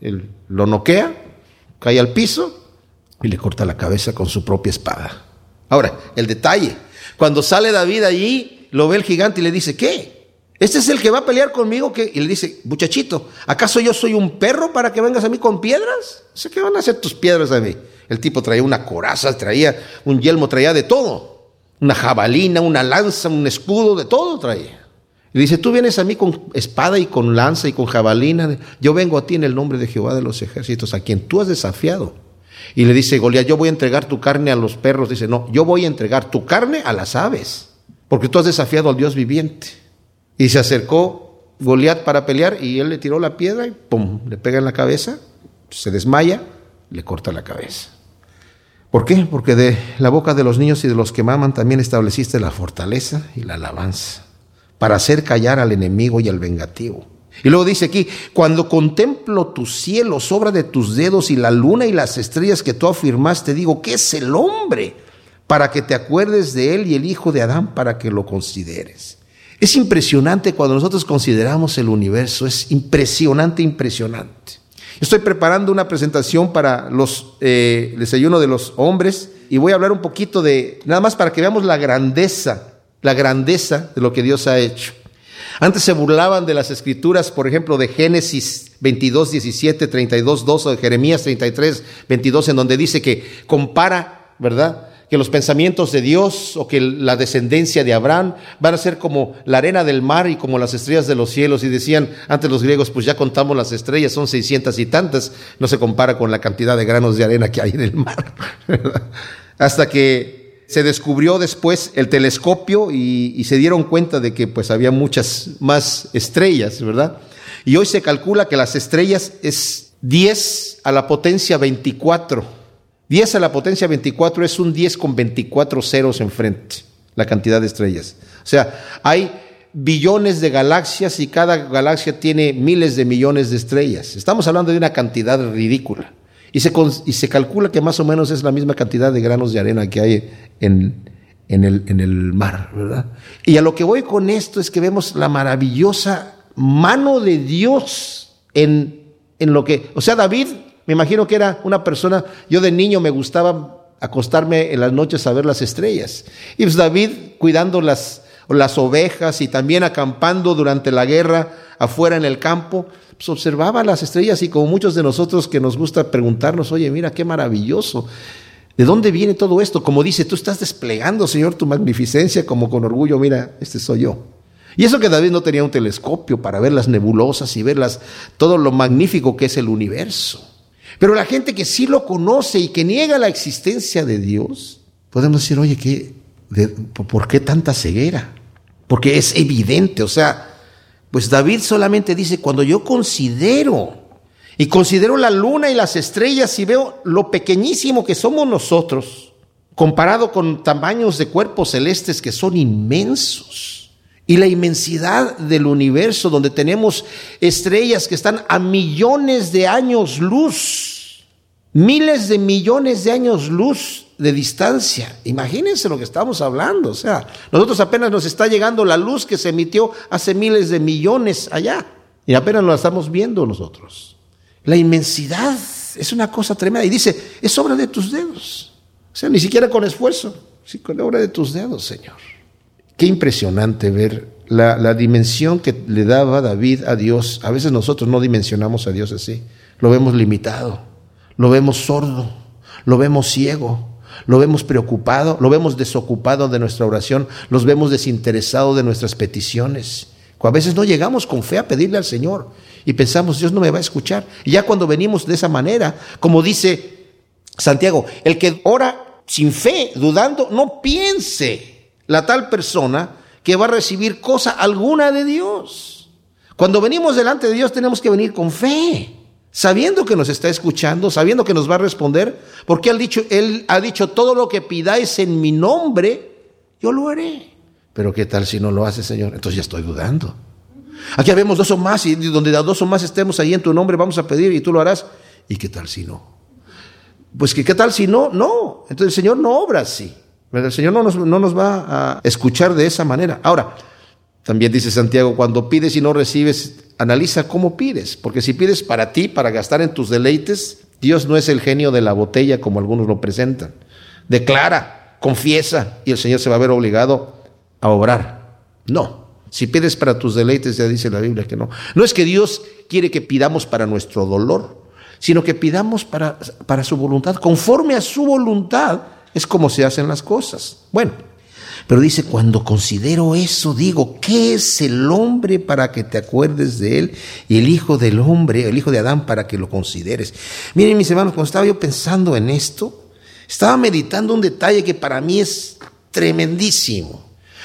él lo noquea, cae al piso y le corta la cabeza con su propia espada. Ahora, el detalle, cuando sale David allí, lo ve el gigante y le dice, ¿qué? ¿Este es el que va a pelear conmigo? ¿Qué? Y le dice, muchachito, ¿acaso yo soy un perro para que vengas a mí con piedras? ¿Qué van a hacer tus piedras a mí? El tipo traía una coraza, traía un yelmo, traía de todo. Una jabalina, una lanza, un escudo, de todo traía. Y dice, tú vienes a mí con espada y con lanza y con jabalina. Yo vengo a ti en el nombre de Jehová de los ejércitos, a quien tú has desafiado. Y le dice Goliat, yo voy a entregar tu carne a los perros. Dice, no, yo voy a entregar tu carne a las aves, porque tú has desafiado al Dios viviente. Y se acercó Goliat para pelear y él le tiró la piedra y pum, le pega en la cabeza, se desmaya, le corta la cabeza. ¿Por qué? Porque de la boca de los niños y de los que maman también estableciste la fortaleza y la alabanza para hacer callar al enemigo y al vengativo. Y luego dice aquí, cuando contemplo tu cielo, sobra de tus dedos y la luna y las estrellas que tú afirmaste, digo, ¿qué es el hombre? Para que te acuerdes de él y el hijo de Adán para que lo consideres. Es impresionante cuando nosotros consideramos el universo, es impresionante, impresionante. Estoy preparando una presentación para los eh, desayuno de los hombres y voy a hablar un poquito de, nada más para que veamos la grandeza la grandeza de lo que Dios ha hecho. Antes se burlaban de las escrituras, por ejemplo, de Génesis 22, 17, 32, 2 o de Jeremías 33, 22, en donde dice que compara, ¿verdad? Que los pensamientos de Dios o que la descendencia de Abraham van a ser como la arena del mar y como las estrellas de los cielos. Y decían antes los griegos, pues ya contamos las estrellas, son 600 y tantas, no se compara con la cantidad de granos de arena que hay en el mar. <laughs> Hasta que se descubrió después el telescopio y, se dieron cuenta de que pues había muchas más estrellas, ¿verdad? Y hoy se calcula que las estrellas es 10 a la potencia 24. 10 a la potencia 24 es un 10 con 24 ceros enfrente, la cantidad de estrellas. O sea, hay billones de galaxias y cada galaxia tiene miles de millones de estrellas. Estamos hablando de una cantidad ridícula. Y se, y se calcula que más o menos es la misma cantidad de granos de arena que hay en, en, el, en el mar, ¿verdad? Y a lo que voy con esto es que vemos la maravillosa mano de Dios en, en lo que, o sea, David, me imagino que era una persona, yo de niño me gustaba acostarme en las noches a ver las estrellas. Y pues David cuidando las, las ovejas y también acampando durante la guerra afuera en el campo, pues observaba las estrellas y como muchos de nosotros que nos gusta preguntarnos, oye, mira qué maravilloso. ¿De dónde viene todo esto? Como dice, tú estás desplegando, Señor, tu magnificencia como con orgullo, mira, este soy yo. Y eso que David no tenía un telescopio para ver las nebulosas y ver todo lo magnífico que es el universo. Pero la gente que sí lo conoce y que niega la existencia de Dios, podemos decir, oye, ¿qué, ¿por qué tanta ceguera? Porque es evidente, o sea, pues David solamente dice, cuando yo considero y considero la luna y las estrellas y veo lo pequeñísimo que somos nosotros, comparado con tamaños de cuerpos celestes que son inmensos. Y la inmensidad del universo, donde tenemos estrellas que están a millones de años luz, miles de millones de años luz de distancia. Imagínense lo que estamos hablando. O sea, nosotros apenas nos está llegando la luz que se emitió hace miles de millones allá. Y apenas lo estamos viendo nosotros. La inmensidad es una cosa tremenda. Y dice, es obra de tus dedos. O sea, ni siquiera con esfuerzo, sí, con obra de tus dedos, Señor. Qué impresionante ver la, dimensión que le daba David a Dios. A veces nosotros no dimensionamos a Dios así. Lo vemos limitado, lo vemos sordo, lo vemos ciego, lo vemos preocupado, lo vemos desocupado de nuestra oración, los vemos desinteresado de nuestras peticiones. A veces no llegamos con fe a pedirle al Señor y pensamos, Dios no me va a escuchar. Y ya cuando venimos de esa manera, como dice Santiago, el que ora sin fe, dudando, no piense la tal persona que va a recibir cosa alguna de Dios. Cuando venimos delante de Dios tenemos que venir con fe, sabiendo que nos está escuchando, sabiendo que nos va a responder, porque él, dicho, él ha dicho, todo lo que pidáis en mi nombre, yo lo haré. Pero ¿qué tal si no lo hace, Señor? Entonces ya estoy dudando. Aquí habemos dos o más y donde dos o más estemos ahí en tu nombre vamos a pedir y tú lo harás. ¿Y qué tal si no? Pues que qué tal si no, no. Entonces el Señor no obra así. El Señor no nos, no nos va a escuchar de esa manera. Ahora, también dice Santiago, cuando pides y no recibes, analiza cómo pides, porque si pides para ti, para gastar en tus deleites, Dios no es el genio de la botella como algunos lo presentan. Declara, confiesa y el Señor se va a ver obligado a obrar. No, si pides para tus deleites, ya dice la Biblia que no. No es que Dios quiere que pidamos para nuestro dolor, sino que pidamos para, para su voluntad. Conforme a su voluntad es como se hacen las cosas. Bueno, pero dice, cuando considero eso, digo, ¿qué es el hombre para que te acuerdes de él? Y el hijo del hombre, el hijo de Adán, para que lo consideres. Miren, mis hermanos, cuando estaba yo pensando en esto, estaba meditando un detalle que para mí es tremendísimo.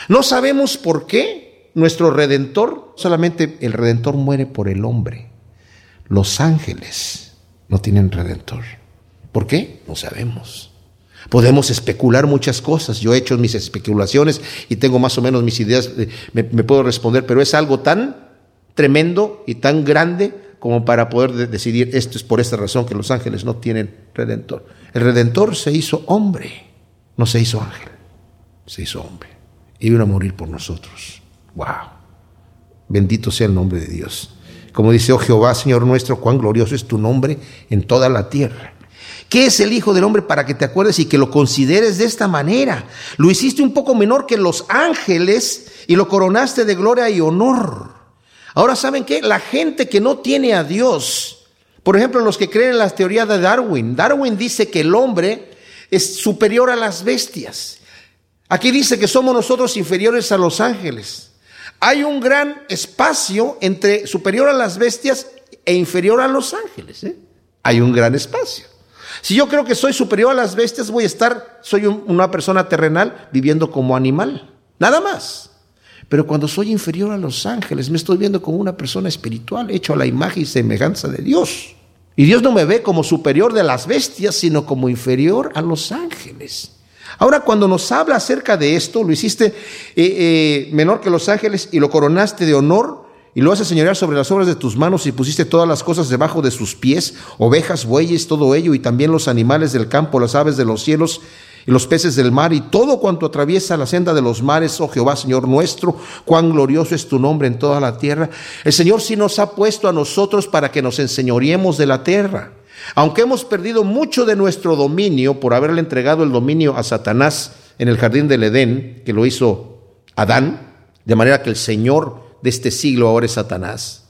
No sabemos por qué nuestro redentor, solamente el redentor muere por el hombre. Los ángeles no tienen redentor. ¿Por qué? No sabemos. Podemos especular muchas cosas. Yo he hecho mis especulaciones y tengo más o menos mis ideas, eh, me, puedo responder, pero es algo tan tremendo y tan grande como para poder decidir esto es por esta razón que los ángeles no tienen redentor. El redentor se hizo hombre, no se hizo ángel, se hizo hombre. Y vino a morir por nosotros. ¡Wow! Bendito sea el nombre de Dios. Como dice, oh Jehová, Señor nuestro, cuán glorioso es tu nombre en toda la tierra. ¿Qué es el Hijo del Hombre para que te acuerdes y que lo consideres de esta manera? Lo hiciste un poco menor que los ángeles y lo coronaste de gloria y honor. Ahora, ¿saben qué? La gente que no tiene a Dios, por ejemplo, los que creen en la teoría de Darwin, Darwin dice que el hombre es superior a las bestias. Aquí dice que somos nosotros inferiores a los ángeles. Hay un gran espacio entre superior a las bestias e inferior a los ángeles. ¿eh? Hay un gran espacio. Si yo creo que soy superior a las bestias, voy a estar, soy una persona terrenal viviendo como animal, nada más. Pero cuando soy inferior a los ángeles, me estoy viendo como una persona espiritual, hecho a la imagen y semejanza de Dios. Y Dios no me ve como superior de las bestias, sino como inferior a los ángeles. Ahora, cuando nos habla acerca de esto, lo hiciste eh, eh, menor que los ángeles y lo coronaste de honor, y lo haces señorear sobre las obras de tus manos y pusiste todas las cosas debajo de sus pies, ovejas, bueyes, todo ello, y también los animales del campo, las aves de los cielos y los peces del mar, y todo cuanto atraviesa la senda de los mares, oh Jehová, Señor nuestro, cuán glorioso es tu nombre en toda la tierra. El Señor sí nos ha puesto a nosotros para que nos enseñoreemos de la tierra. Aunque hemos perdido mucho de nuestro dominio por haberle entregado el dominio a Satanás en el jardín del Edén, que lo hizo Adán, de manera que el Señor de este siglo ahora es Satanás.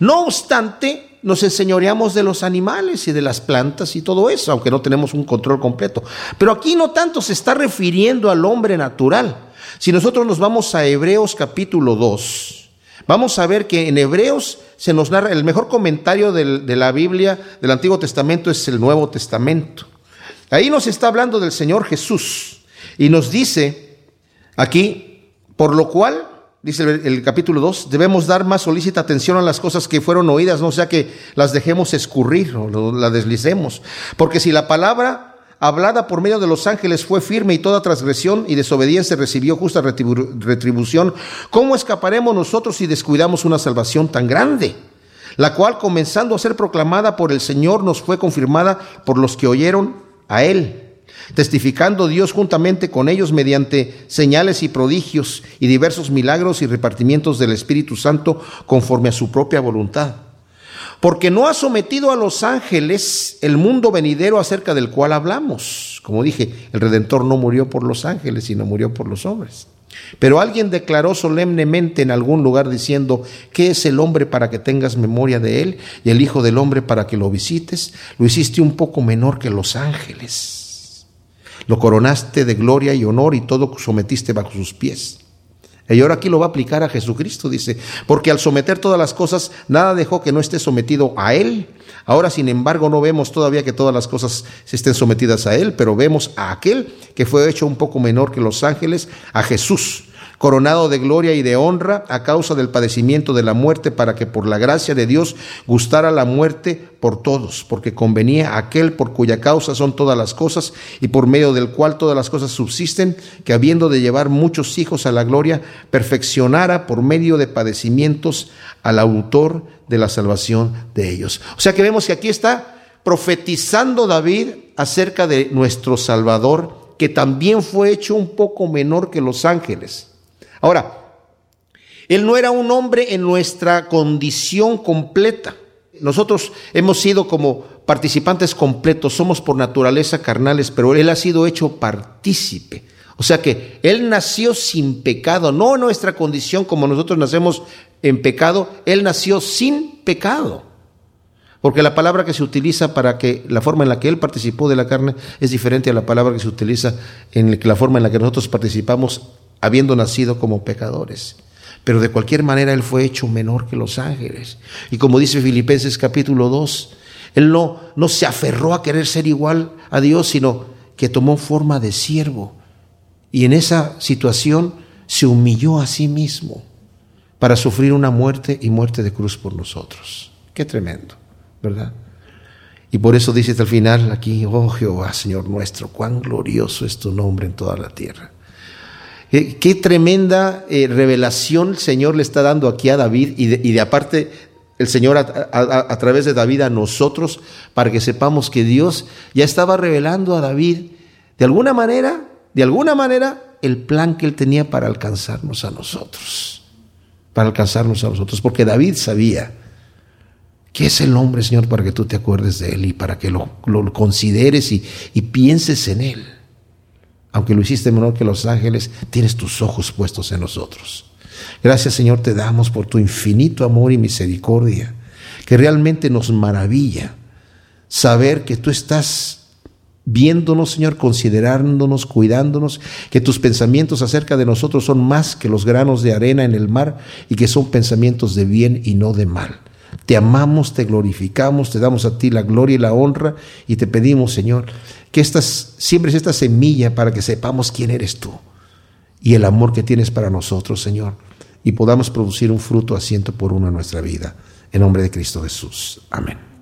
No obstante, nos enseñoreamos de los animales y de las plantas y todo eso, aunque no tenemos un control completo. Pero aquí no tanto se está refiriendo al hombre natural. Si nosotros nos vamos a Hebreos capítulo 2, vamos a ver que en Hebreos se nos narra, el mejor comentario de la Biblia del Antiguo Testamento es el Nuevo Testamento. Ahí nos está hablando del Señor Jesús y nos dice aquí, por lo cual dice el, capítulo 2, debemos dar más solícita atención a las cosas que fueron oídas, no sea que las dejemos escurrir o la deslicemos. Porque si la palabra hablada por medio de los ángeles fue firme y toda transgresión y desobediencia recibió justa retribución, ¿cómo escaparemos nosotros si descuidamos una salvación tan grande? La cual, comenzando a ser proclamada por el Señor, nos fue confirmada por los que oyeron a Él testificando Dios juntamente con ellos mediante señales y prodigios y diversos milagros y repartimientos del Espíritu Santo conforme a su propia voluntad. Porque no ha sometido a los ángeles el mundo venidero acerca del cual hablamos. Como dije, el Redentor no murió por los ángeles, sino murió por los hombres. Pero alguien declaró solemnemente en algún lugar diciendo, ¿qué es el hombre para que tengas memoria de él? Y el Hijo del hombre para que lo visites. Lo hiciste un poco menor que los ángeles lo coronaste de gloria y honor y todo sometiste bajo sus pies. Y ahora aquí lo va a aplicar a Jesucristo, dice, porque al someter todas las cosas, nada dejó que no esté sometido a Él. Ahora, sin embargo, no vemos todavía que todas las cosas se estén sometidas a Él, pero vemos a aquel que fue hecho un poco menor que los ángeles, a Jesús, coronado de gloria y de honra a causa del padecimiento de la muerte, para que por la gracia de Dios gustara la muerte por todos, porque convenía aquel por cuya causa son todas las cosas y por medio del cual todas las cosas subsisten, que habiendo de llevar muchos hijos a la gloria, perfeccionara por medio de padecimientos al autor de la salvación de ellos. O sea que vemos que aquí está profetizando David acerca de nuestro Salvador, que también fue hecho un poco menor que los ángeles. Ahora, él no era un hombre en nuestra condición completa. Nosotros hemos sido como participantes completos, somos por naturaleza carnales, pero Él ha sido hecho partícipe. O sea que Él nació sin pecado, no en nuestra condición como nosotros nacemos en pecado, Él nació sin pecado. Porque la palabra que se utiliza para que la forma en la que Él participó de la carne es diferente a la palabra que se utiliza en la forma en la que nosotros participamos habiendo nacido como pecadores. Pero de cualquier manera Él fue hecho menor que los ángeles. Y como dice Filipenses capítulo 2, Él no, no se aferró a querer ser igual a Dios, sino que tomó forma de siervo. Y en esa situación se humilló a sí mismo para sufrir una muerte y muerte de cruz por nosotros. Qué tremendo, ¿verdad? Y por eso dice hasta el final aquí, oh Jehová, Señor nuestro, cuán glorioso es tu nombre en toda la tierra. Qué, tremenda eh, revelación el Señor le está dando aquí a David y de, aparte el Señor a, través de David a nosotros para que sepamos que Dios ya estaba revelando a David de alguna manera, de alguna manera, el plan que él tenía para alcanzarnos a nosotros, para alcanzarnos a nosotros, porque David sabía que es el hombre, Señor, para que tú te acuerdes de él y para que lo, consideres y pienses en él aunque lo hiciste menor que los ángeles, tienes tus ojos puestos en nosotros. Gracias Señor te damos por tu infinito amor y misericordia, que realmente nos maravilla saber que tú estás viéndonos, Señor, considerándonos, cuidándonos, que tus pensamientos acerca de nosotros son más que los granos de arena en el mar y que son pensamientos de bien y no de mal. Te amamos, te glorificamos, te damos a ti la gloria y la honra y te pedimos, Señor, que estas, siembres esta semilla para que sepamos quién eres tú y el amor que tienes para nosotros, Señor, y podamos producir un fruto asiento por uno en nuestra vida. En nombre de Cristo Jesús. Amén.